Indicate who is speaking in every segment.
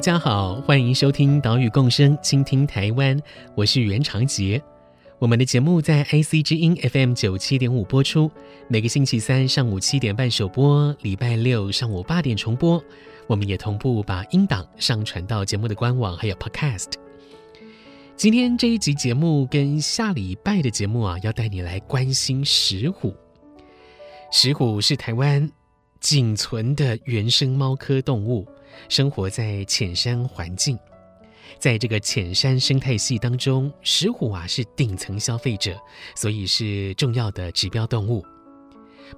Speaker 1: 大家好，欢迎收听岛屿共生，倾听台湾，我是袁长杰。我们的节目在 IC 之音 FM 九七点五播出，每个星期三上午七点半首播，礼拜六上午八点重播。我们也同步把音档上传到节目的官网，还有 Podcast。今天这一集节目跟下礼拜的节目啊，要带你来关心石虎。石虎是台湾仅存的原生猫科动物。生活在浅山环境，在这个浅山生态系当中，石虎啊是顶层消费者，所以是重要的指标动物。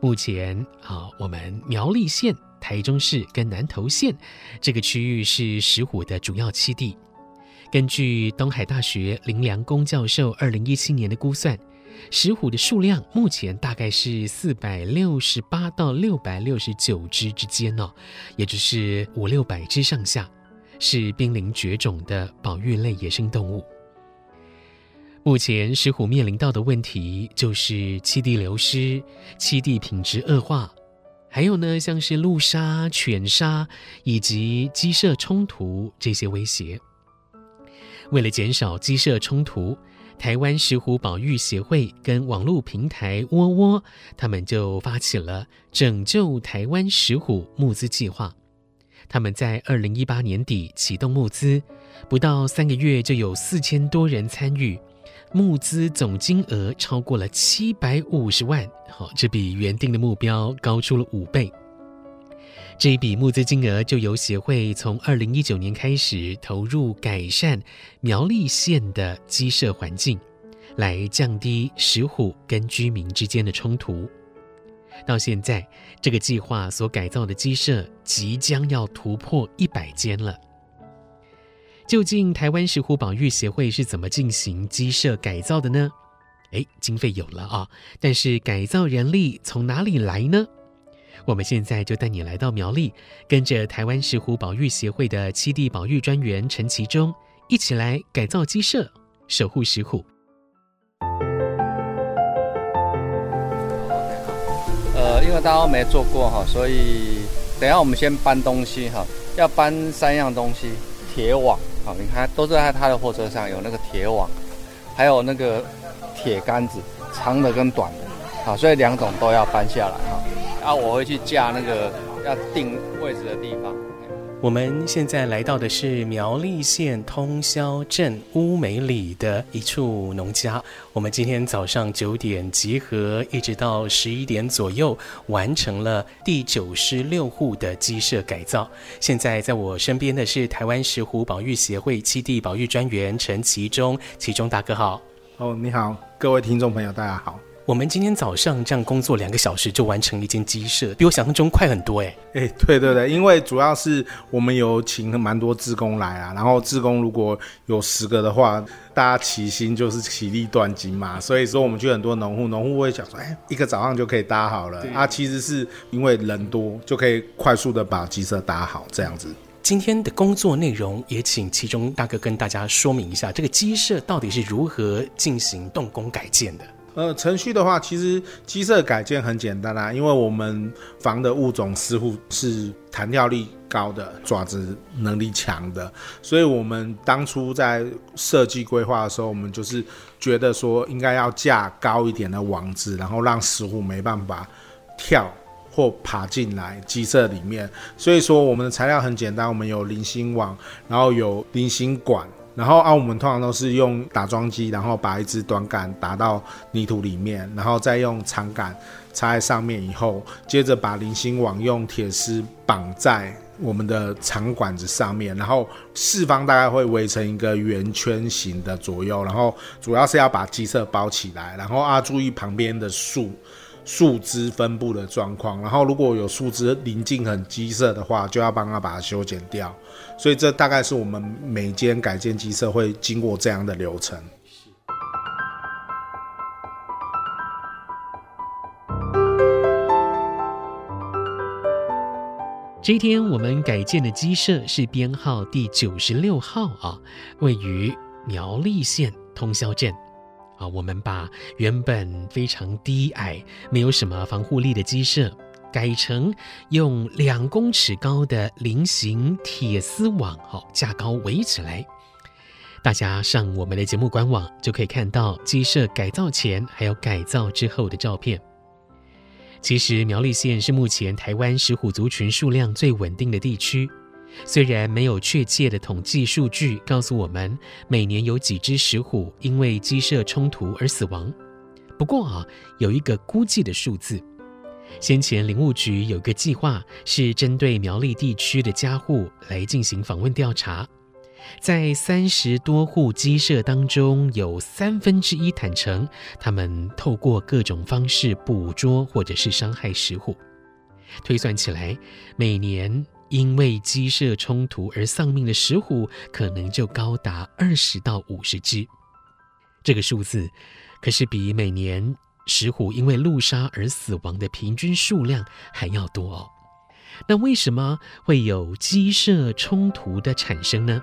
Speaker 1: 目前啊，我们苗栗县、台中市跟南投县这个区域是石虎的主要栖地。根据东海大学林良公教授二零一七年的估算。石虎的数量目前大概是四百六十八到六百六十九只之间哦，也就是五六百只上下，是濒临绝种的保育类野生动物。目前石虎面临到的问题就是栖地流失、栖地品质恶化，还有呢像是路杀、犬杀以及鸡舍冲突这些威胁。为了减少鸡舍冲突，台湾石虎保育协会跟网络平台窝窝，他们就发起了拯救台湾石虎募资计划。他们在二零一八年底启动募资，不到三个月就有四千多人参与，募资总金额超过了七百五十万，好，这比原定的目标高出了五倍。这一笔募资金额就由协会从二零一九年开始投入改善苗栗县的鸡舍环境，来降低石虎跟居民之间的冲突。到现在，这个计划所改造的鸡舍即将要突破一百间了。究竟台湾石虎保育协会是怎么进行鸡舍改造的呢？诶，经费有了啊，但是改造人力从哪里来呢？我们现在就带你来到苗栗，跟着台湾石虎保育协会的七地保育专员陈其中一起来改造鸡舍，守护石虎。
Speaker 2: 呃，因为大家都没做过哈，所以等下我们先搬东西哈，要搬三样东西：铁网，好，你看都是在他的货车上有那个铁网，还有那个铁杆子，长的跟短的，好，所以两种都要搬下来哈。啊，我会去架那个要定位置的地方。
Speaker 1: 我们现在来到的是苗栗县通霄镇乌梅里的一处农家。我们今天早上九点集合，一直到十一点左右，完成了第九十六户的鸡舍改造。现在在我身边的是台湾石虎保育协会七地保育专员陈其中，其中大哥好。
Speaker 3: 哦，你好，各位听众朋友，大家好。
Speaker 1: 我们今天早上这样工作两个小时就完成一间鸡舍，比我想象中快很多哎！
Speaker 3: 哎，对对对，因为主要是我们有请了蛮多志工来啊，然后志工如果有十个的话，大家齐心就是其利断金嘛，所以说我们去很多农户，农户会想说，哎，一个早上就可以搭好了啊，其实是因为人多就可以快速的把鸡舍搭好这样子。
Speaker 1: 今天的工作内容也请其中大哥跟大家说明一下，这个鸡舍到底是如何进行动工改建的。
Speaker 3: 呃，程序的话，其实鸡舍改建很简单啦，啊，因为我们防的物种石虎是弹跳力高的，爪子能力强的，所以我们当初在设计规划的时候，我们就是觉得说应该要架高一点的网子，然后让石虎没办法跳或爬进来鸡舍里面。所以说我们的材料很简单，我们有菱形网，然后有菱形管。然后啊，我们通常都是用打桩机，然后把一支短杆打到泥土里面，然后再用长杆插在上面以后，接着把菱形网用铁丝绑在我们的长管子上面，然后四方大概会围成一个圆圈形的左右，然后主要是要把鸡舍包起来，然后啊注意旁边的树树枝分布的状况，然后如果有树枝临近很鸡舍的话，就要帮他把它修剪掉。所以这大概是我们每间改建鸡舍会经过这样的流程。
Speaker 1: 这天我们改建的鸡舍是编号第九十六号啊，位于苗栗县通霄镇啊。我们把原本非常低矮、没有什么防护力的鸡舍，改成用两公尺高的菱形铁丝网哦架高围起来。大家上我们的节目官网就可以看到鸡舍改造前还有改造之后的照片。其实苗栗县是目前台湾石虎族群数量最稳定的地区，虽然没有确切的统计数据告诉我们每年有几只石虎因为鸡舍冲突而死亡，不过啊，有一个估计的数字。先前林务局有个计划是针对苗栗地区的家户来进行访问调查。在三十多户鸡舍当中，有三分之一坦承他们透过各种方式捕捉或者是伤害石虎。推算起来，每年因为鸡舍冲突而丧命的石虎，可能就高达二十到五十只。这个数字可是比每年石虎因为路杀而死亡的平均数量还要多哦。那为什么会有鸡舍冲突的产生呢？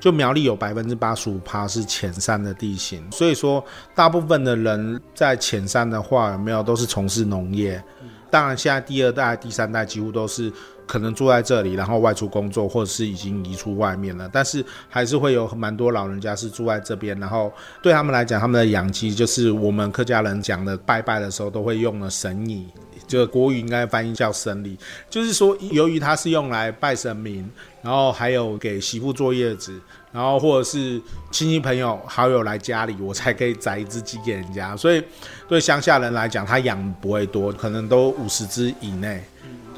Speaker 3: 就苗栗有百分之八十五趴是浅山的地形，所以说大部分的人在浅山的话，有没有都是从事农业。当然，现在第二代、第三代几乎都是可能住在这里，然后外出工作，或者是已经移出外面了。但是还是会有蛮多老人家是住在这边，然后对他们来讲，他们的养鸡就是我们客家人讲的拜拜的时候都会用的神椅。就国语应该翻译叫神礼，就是说，由于它是用来拜神明，然后还有给媳妇坐月子，然后或者是亲戚朋友好友来家里，我才可以宰一只鸡给人家。所以对乡下人来讲，他养不会多，可能都五十只以内。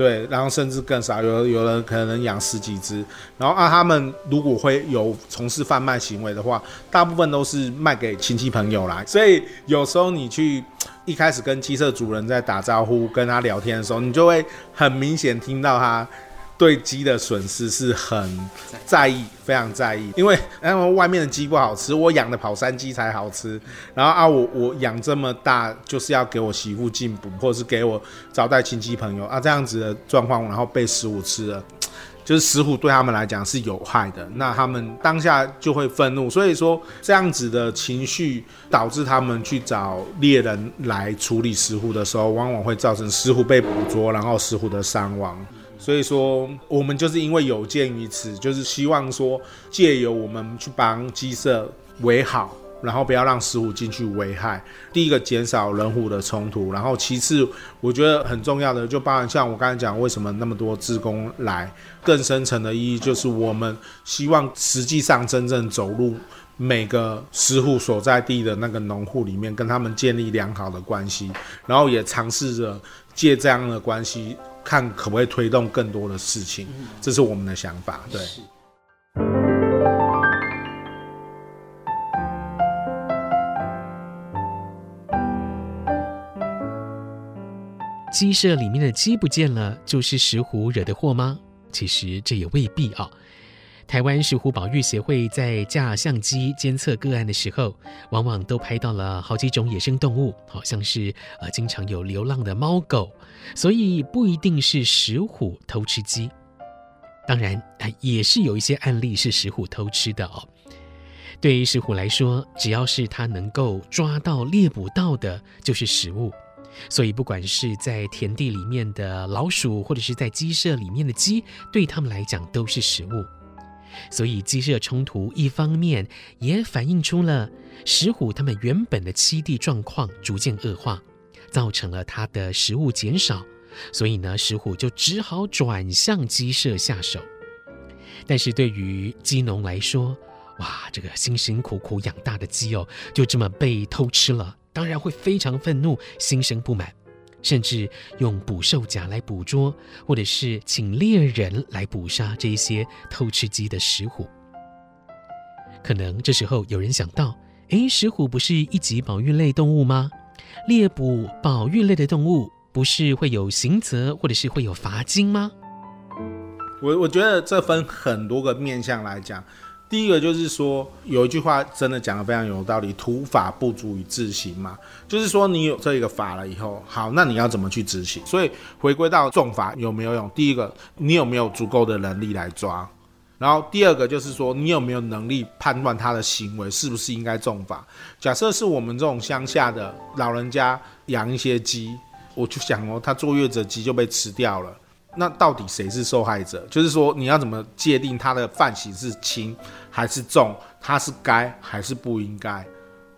Speaker 3: 对，然后甚至更少，有有人可能养十几只。然后啊，他们如果会有从事贩卖行为的话，大部分都是卖给亲戚朋友啦。所以有时候你去一开始跟鸡舍主人在打招呼、跟他聊天的时候，你就会很明显听到他。对鸡的损失是很在意，非常在意，因为因为外面的鸡不好吃，我养的跑山鸡才好吃。然后啊，我我养这么大，就是要给我媳妇进补，或者是给我招待亲戚朋友啊，这样子的状况，然后被石虎吃了，就是石虎对他们来讲是有害的，那他们当下就会愤怒，所以说这样子的情绪导致他们去找猎人来处理石虎的时候，往往会造成石虎被捕捉，然后石虎的伤亡。所以说，我们就是因为有鉴于此，就是希望说，借由我们去帮鸡舍围好，然后不要让石虎进去危害。第一个，减少人虎的冲突，然后其次，我觉得很重要的，就包含像我刚才讲，为什么那么多职工来，更深层的意义就是我们希望实际上真正走入每个石虎所在地的那个农户里面，跟他们建立良好的关系，然后也尝试着借这样的关系。看可不可以推动更多的事情，这是我们的想法。对，
Speaker 1: 鸡舍里面的鸡不见了，就是石虎惹的祸吗？其实这也未必啊。台湾石虎保育协会在架相机监测个案的时候，往往都拍到了好几种野生动物，好像是呃经常有流浪的猫狗，所以不一定是石虎偷吃鸡。当然，也是有一些案例是石虎偷吃的哦。对于石虎来说，只要是它能够抓到猎捕到的，就是食物。所以，不管是在田地里面的老鼠，或者是在鸡舍里面的鸡，对他们来讲都是食物。所以鸡舍冲突，一方面也反映出了石虎他们原本的栖地状况逐渐恶化，造成了它的食物减少，所以呢，石虎就只好转向鸡舍下手。但是对于鸡农来说，哇，这个辛辛苦苦养大的鸡哦，就这么被偷吃了，当然会非常愤怒，心生不满。甚至用捕兽夹来捕捉，或者是请猎人来捕杀这一些偷吃鸡的石虎。可能这时候有人想到，诶，石虎不是一级保育类动物吗？猎捕保育类的动物，不是会有刑责，或者是会有罚金吗？
Speaker 3: 我我觉得这分很多个面向来讲。第一个就是说，有一句话真的讲得非常有道理：“土法不足以自行嘛。”就是说，你有这一个法了以后，好，那你要怎么去执行？所以回归到重罚有没有用？第一个，你有没有足够的能力来抓？然后第二个就是说，你有没有能力判断他的行为是不是应该重罚？假设是我们这种乡下的老人家养一些鸡，我就想哦，他坐月子的鸡就被吃掉了。那到底谁是受害者？就是说，你要怎么界定他的犯行是轻还是重？他是该还是不应该？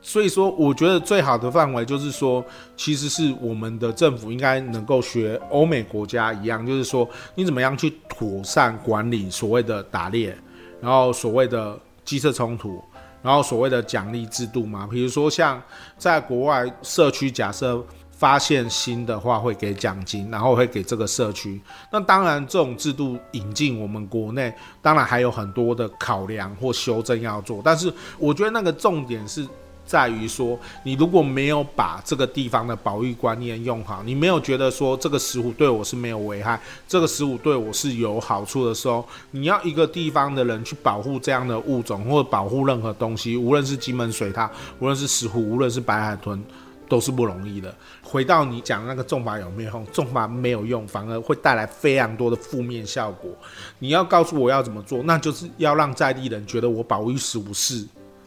Speaker 3: 所以说，我觉得最好的范围就是说，其实是我们的政府应该能够学欧美国家一样，就是说，你怎么样去妥善管理所谓的打猎，然后所谓的鸡舍冲突，然后所谓的奖励制度嘛。比如说，像在国外社区，假设。发现新的话会给奖金，然后会给这个社区。那当然，这种制度引进我们国内，当然还有很多的考量或修正要做。但是我觉得那个重点是在于说，你如果没有把这个地方的保育观念用好，你没有觉得说这个石虎对我是没有危害，这个石虎对我是有好处的时候，你要一个地方的人去保护这样的物种或者保护任何东西，无论是金门水獭，无论是石虎，无论是白海豚。都是不容易的。回到你讲那个重罚有没有用？重罚没有用，反而会带来非常多的负面效果。你要告诉我要怎么做，那就是要让在地人觉得我保育石虎是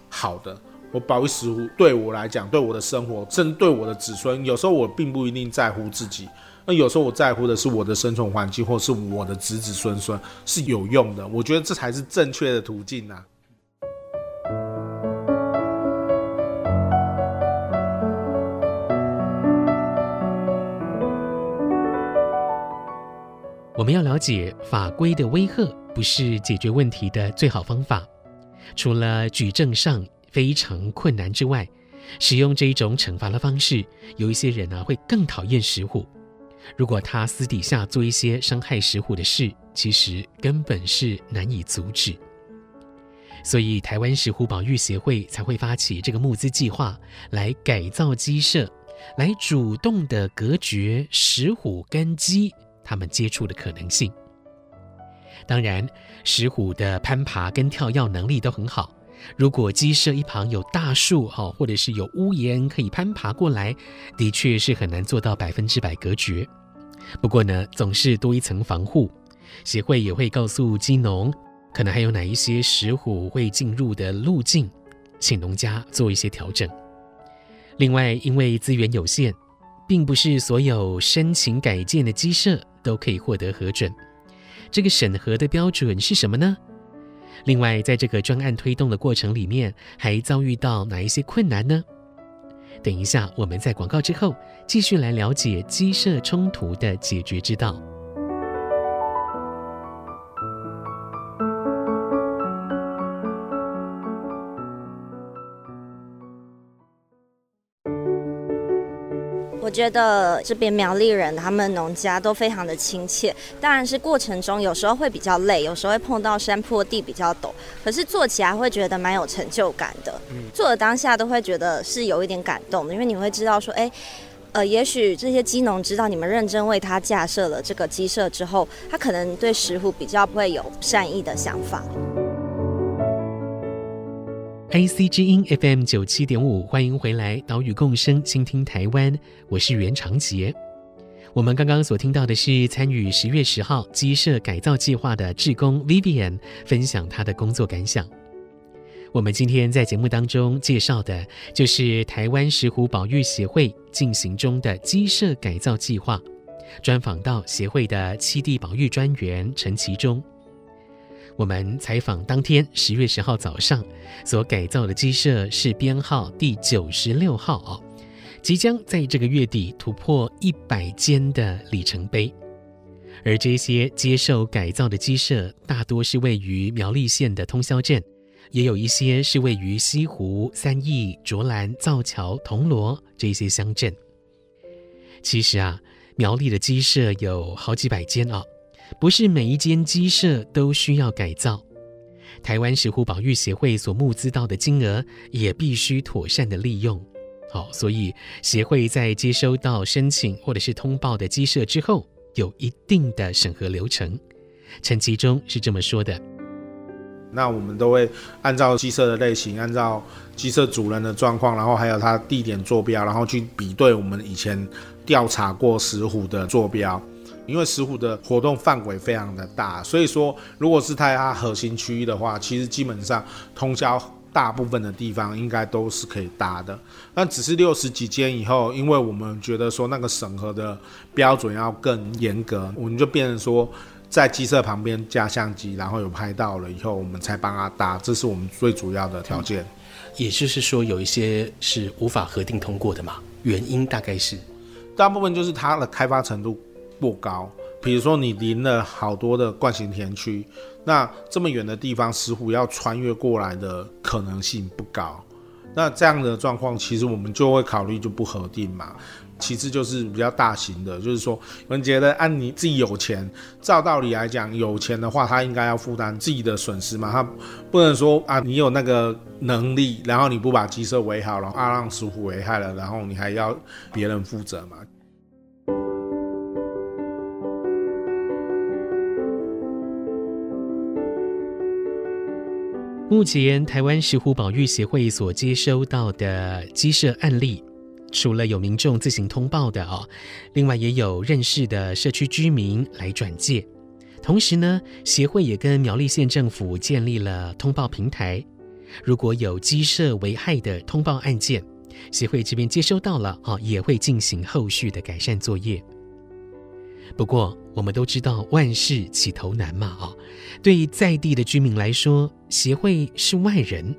Speaker 3: 好的。我保育石虎对我来讲，对我的生活，甚至对我的子孙，有时候我并不一定在乎自己，那有时候我在乎的是我的生存环境，或是我的子子孙孙是有用的。我觉得这才是正确的途径啊。
Speaker 1: 我们要了解法规的威吓，不是解决问题的最好方法。除了举证上非常困难之外，使用这一种惩罚的方式，有一些人呢、啊、会更讨厌石虎。如果他私底下做一些伤害石虎的事，其实根本是难以阻止。所以，台湾石虎保育协会才会发起这个募资计划，来改造鸡舍，来主动的隔绝石虎跟鸡。他们接触的可能性。当然，石虎的攀爬跟跳跃能力都很好。如果鸡舍一旁有大树哈，或者是有屋檐可以攀爬过来，的确是很难做到百分之百隔绝。不过呢，总是多一层防护。协会也会告诉鸡农，可能还有哪一些石虎会进入的路径，请农家做一些调整。另外，因为资源有限，并不是所有申请改建的鸡舍都可以获得核准，这个审核的标准是什么呢？另外，在这个专案推动的过程里面，还遭遇到哪一些困难呢？等一下，我们在广告之后继续来了解鸡舍冲突的解决之道。
Speaker 4: 我觉得这边苗栗人他们农家都非常的亲切，当然是过程中有时候会比较累，有时候会碰到山坡地比较陡，可是做起来会觉得蛮有成就感的。嗯，做的当下都会觉得是有一点感动的，因为你会知道说，哎，呃，也许这些鸡农知道你们认真为他架设了这个鸡舍之后，他可能对石虎比较不会有善意的想法。
Speaker 1: IC 之音 FM 九七点五，欢迎回来，岛屿共生，倾听台湾，我是袁长杰。我们刚刚所听到的是参与十月十号鸡舍改造计划的志工 Vivian 分享他的工作感想。我们今天在节目当中介绍的，就是台湾石虎保育协会进行中的鸡舍改造计划，专访到协会的七地保育专员陈其中。我们采访当天十月十号早上所改造的鸡舍是编号第九十六号哦，即将在这个月底突破一百间的里程碑。而这些接受改造的鸡舍大多是位于苗栗县的通霄镇，也有一些是位于西湖、三义、卓兰、造桥、铜锣这些乡镇。其实啊，苗栗的鸡舍有好几百间哦，不是每一间鸡舍都需要改造。台湾石虎保育协会所募资到的金额也必须妥善的利用。好，所以协会在接收到申请或者是通报的鸡舍之后，有一定的审核流程。陈其中是这么说的：“
Speaker 3: 那我们都会按照鸡舍的类型，按照鸡舍主人的状况，然后还有它地点坐标，然后去比对我们以前调查过石虎的坐标。因为石虎的活动范围非常的大，所以说如果是在它核心区域的话，其实基本上通宵大部分的地方应该都是可以搭的。但只是六十几间以后，因为我们觉得说那个审核的标准要更严格，我们就变成说。”在鸡舍旁边架相机，然后有拍到了以后，我们才帮他搭，这是我们最主要的条件。
Speaker 1: 也就是说，有一些是无法核定通过的嘛？原因大概是，
Speaker 3: 大部分就是它的开发程度不高。比如说，你临了好多的惯性田区，那这么远的地方，石虎要穿越过来的可能性不高。那这样的状况，其实我们就会考虑就不核定嘛。其次就是比较大型的，就是说，我们觉得按你自己有钱，照道理来讲，有钱的话，他应该要负担自己的损失嘛，他不能说啊，你有那个能力，然后你不把鸡舍围好，然后啊让石虎危害了，然后你还要别人负责嘛。
Speaker 1: 目前台湾石虎保育协会所接收到的鸡舍案例。除了有民众自行通报的哦，另外也有认识的社区居民来转介。同时呢，协会也跟苗栗县政府建立了通报平台。如果有鸡舍危害的通报案件，协会这边接收到了哦，也会进行后续的改善作业。不过，我们都知道万事起头难嘛，哦，对于在地的居民来说，协会是外人。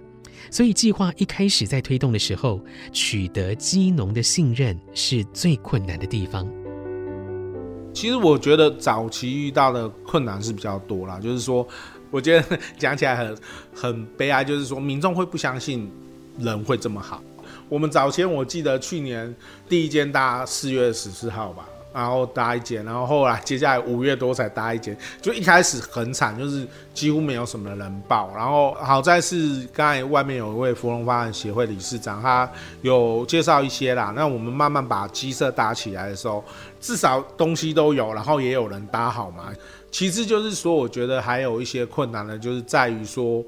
Speaker 1: 所以计划一开始在推动的时候，取得基农的信任是最困难的地方。
Speaker 3: 其实我觉得早期遇到的困难是比较多啦，就是说，我觉得讲起来很很悲哀，就是说民众会不相信人会这么好。我们早前我记得去年第一间大四月十四号吧。然后搭一间，然后后来接下来五月多才搭一间，就一开始很惨，就是几乎没有什么人报。然后好在是刚才外面有一位芙蓉发展协会理事长，他有介绍一些啦。那我们慢慢把鸡舍搭起来的时候，至少东西都有，然后也有人搭好嘛。其次就是说，我觉得还有一些困难呢，就是在于说。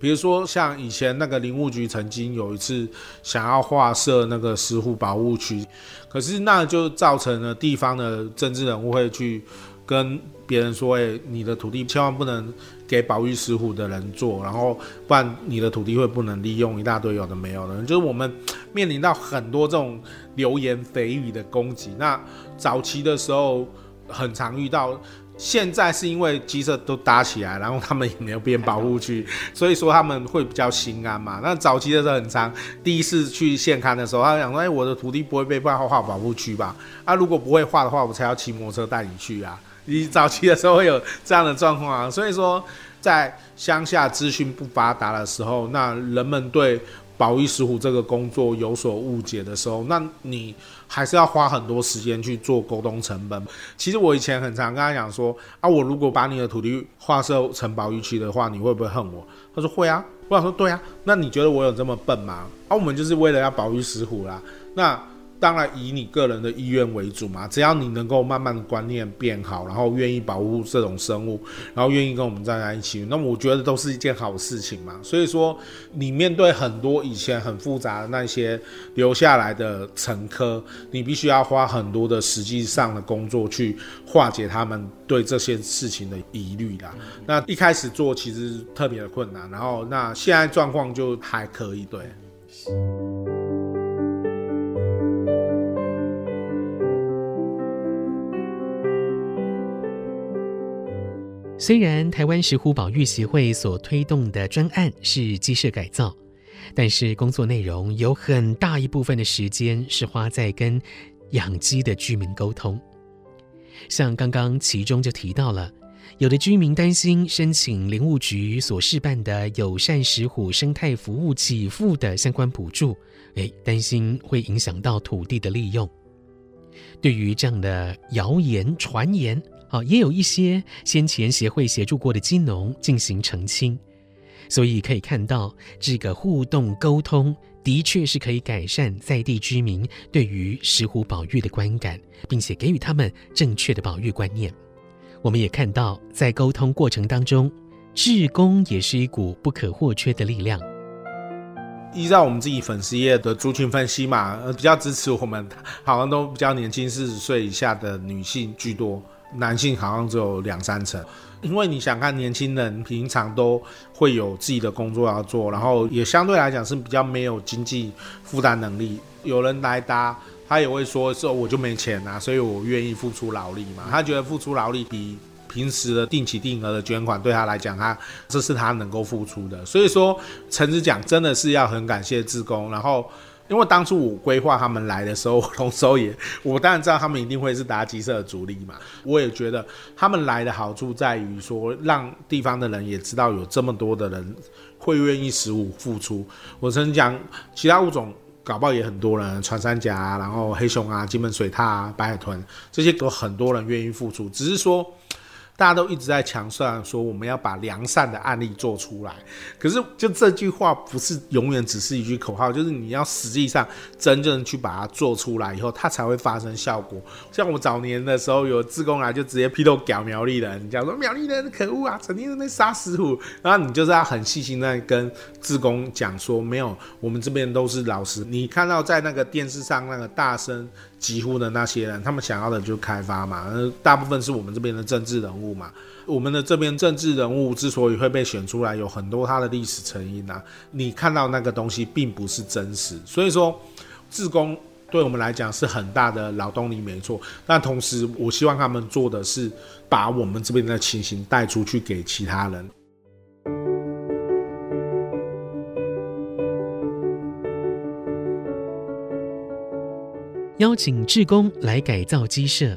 Speaker 3: 比如说，像以前那个林务局曾经有一次想要划设那个石虎保护区，可是那就造成了地方的政治人物会去跟别人说：“哎，你的土地千万不能给保育石虎的人做，然后不然你的土地会不能利用，一大堆有的没有的。”就是我们面临到很多这种流言蜚语的攻击。那早期的时候很常遇到。现在是因为鸡舍都搭起来，然后他们也没有变保护区，所以说他们会比较心安嘛。那早期的时候很长，第一次去现勘的时候，他想说：“哎，我的土地不会被划划保护区吧？啊，如果不会划的话，我才要骑摩托车带你去啊。”你早期的时候会有这样的状况啊。所以说，在乡下资讯不发达的时候，那人们对保育石虎这个工作有所误解的时候，那你还是要花很多时间去做沟通成本。其实我以前很常跟他讲说啊，我如果把你的土地划设成保育区的话，你会不会恨我？他说会啊。我想说对啊，那你觉得我有这么笨吗？啊，我们就是为了要保育石虎啦。那。当然以你个人的意愿为主嘛，只要你能够慢慢观念变好，然后愿意保护这种生物，然后愿意跟我们站在一起，那么我觉得都是一件好事情嘛。所以说，你面对很多以前很复杂的那些留下来的乘客，你必须要花很多的实际上的工作去化解他们对这些事情的疑虑啦。那一开始做其实特别的困难，然后那现在状况就还可以，对。
Speaker 1: 虽然台湾石虎保育协会所推动的专案是鸡舍改造，但是工作内容有很大一部分的时间是花在跟养鸡的居民沟通。像刚刚其中就提到了，有的居民担心申请林务局所示办的友善石虎生态服务给付的相关补助，诶，担心会影响到土地的利用。对于这样的谣言传言，啊，也有一些先前协会协助过的鸡农进行澄清，所以可以看到这个互动沟通的确是可以改善在地居民对于石虎保育的观感，并且给予他们正确的保育观念。我们也看到，在沟通过程当中，志工也是一股不可或缺的力量。
Speaker 3: 依照我们自己粉丝页的族群分析嘛，呃，比较支持我们，好像都比较年轻，四十岁以下的女性居多，男性好像只有两三成。因为你想看年轻人平常都会有自己的工作要做，然后也相对来讲是比较没有经济负担能力，有人来搭。他也会说：“说我就没钱啊，所以我愿意付出劳力嘛。他觉得付出劳力比平时的定期定额的捐款对他来讲，他这是他能够付出的。所以说，诚实讲，真的是要很感谢志工。然后，因为当初我规划他们来的时候，同时也我当然知道他们一定会是搭鸡舍的主力嘛。我也觉得他们来的好处在于说，让地方的人也知道有这么多的人会愿意十五付出。我曾讲其他物种。”搞不好也很多人，穿山甲，然后黑熊啊，金门水獭啊，白海豚，这些都很多人愿意付出，只是说。大家都一直在强调说我们要把良善的案例做出来，可是就这句话不是永远只是一句口号，就是你要实际上真正去把它做出来以后，它才会发生效果。像我早年的时候有志工来，就直接劈头搞苗栗人，讲说苗栗人可恶啊，整天在那杀石虎，然后你就是要很细心在跟志工讲说，没有，我们这边都是老实。你看到在那个电视上那个大声。疾呼的那些人，他们想要的就开发嘛，大部分是我们这边的政治人物嘛。我们的这边政治人物之所以会被选出来，有很多他的历史成因啊。你看到那个东西并不是真实，所以说，自工对我们来讲是很大的劳动力，没错。但同时，我希望他们做的是把我们这边的情形带出去给其他人。
Speaker 1: 邀请志工来改造鸡舍，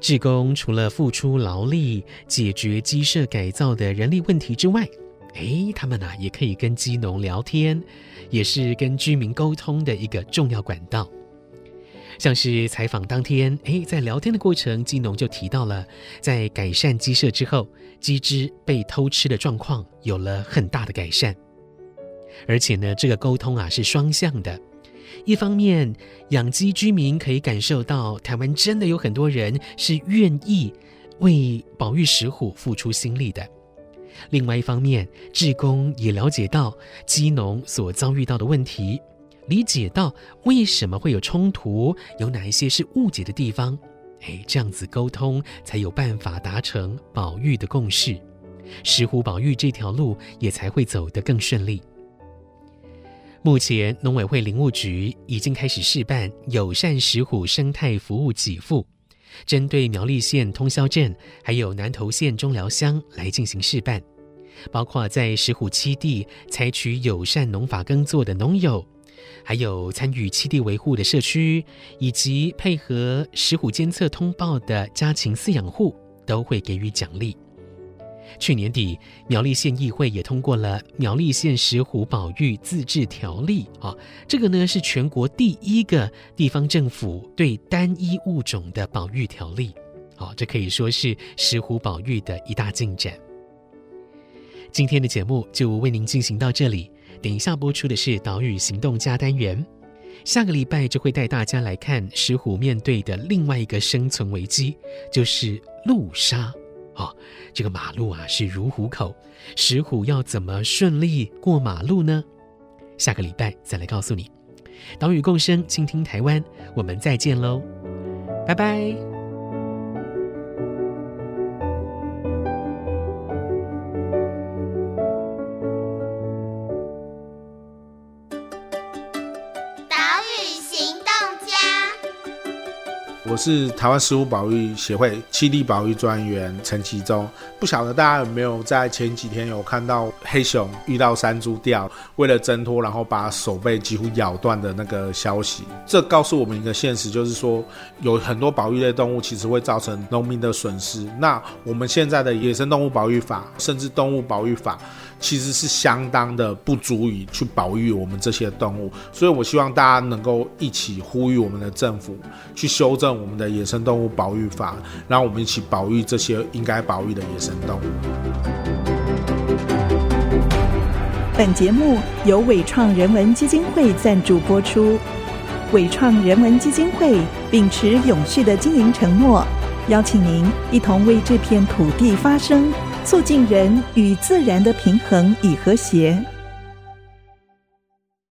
Speaker 1: 志工除了付出劳力解决鸡舍改造的人力问题之外，诶，他们呢、啊、也可以跟鸡农聊天，也是跟居民沟通的一个重要管道。像是采访当天，诶，在聊天的过程，鸡农就提到了，在改善鸡舍之后，鸡只被偷吃的状况有了很大的改善，而且呢，这个沟通啊是双向的。一方面，养鸡居民可以感受到台湾真的有很多人是愿意为保育石虎付出心力的；另外一方面，志工也了解到鸡农所遭遇到的问题，理解到为什么会有冲突，有哪一些是误解的地方。哎，这样子沟通才有办法达成保育的共识，石虎保育这条路也才会走得更顺利。目前，农委会林务局已经开始试办友善石虎生态服务给付，针对苗栗县通霄镇还有南投县中寮乡来进行试办，包括在石虎栖地采取友善农法耕作的农友，还有参与栖地维护的社区，以及配合石虎监测通报的家禽饲养户，都会给予奖励。去年底，苗栗县议会也通过了《苗栗县石虎保育自治条例》啊，这个呢是全国第一个地方政府对单一物种的保育条例，哦，这可以说是石虎保育的一大进展。今天的节目就为您进行到这里，等一下播出的是岛屿行动家单元，下个礼拜就会带大家来看石虎面对的另外一个生存危机，就是路杀。哦，这个马路啊是如虎口，石虎要怎么顺利过马路呢？下个礼拜再来告诉你。岛屿共生，倾听台湾，我们再见喽，拜拜。
Speaker 3: 我是台湾食物保育协会七地保育专员陈其忠。不晓得大家有没有在前几天有看到黑熊遇到山猪吊，为了挣脱，然后把手背几乎咬断的那个消息？这告诉我们一个现实，就是说有很多保育类动物其实会造成农民的损失。那我们现在的野生动物保育法，甚至动物保育法。其实是相当的不足以去保育我们这些动物，所以我希望大家能够一起呼吁我们的政府去修正我们我们的野生动物保育法，让我们一起保育这些应该保育的野生动物。
Speaker 5: 本节目由伟创人文基金会赞助播出。伟创人文基金会秉持永续的经营承诺，邀请您一同为这片土地发声，促进人与自然的平衡与和谐。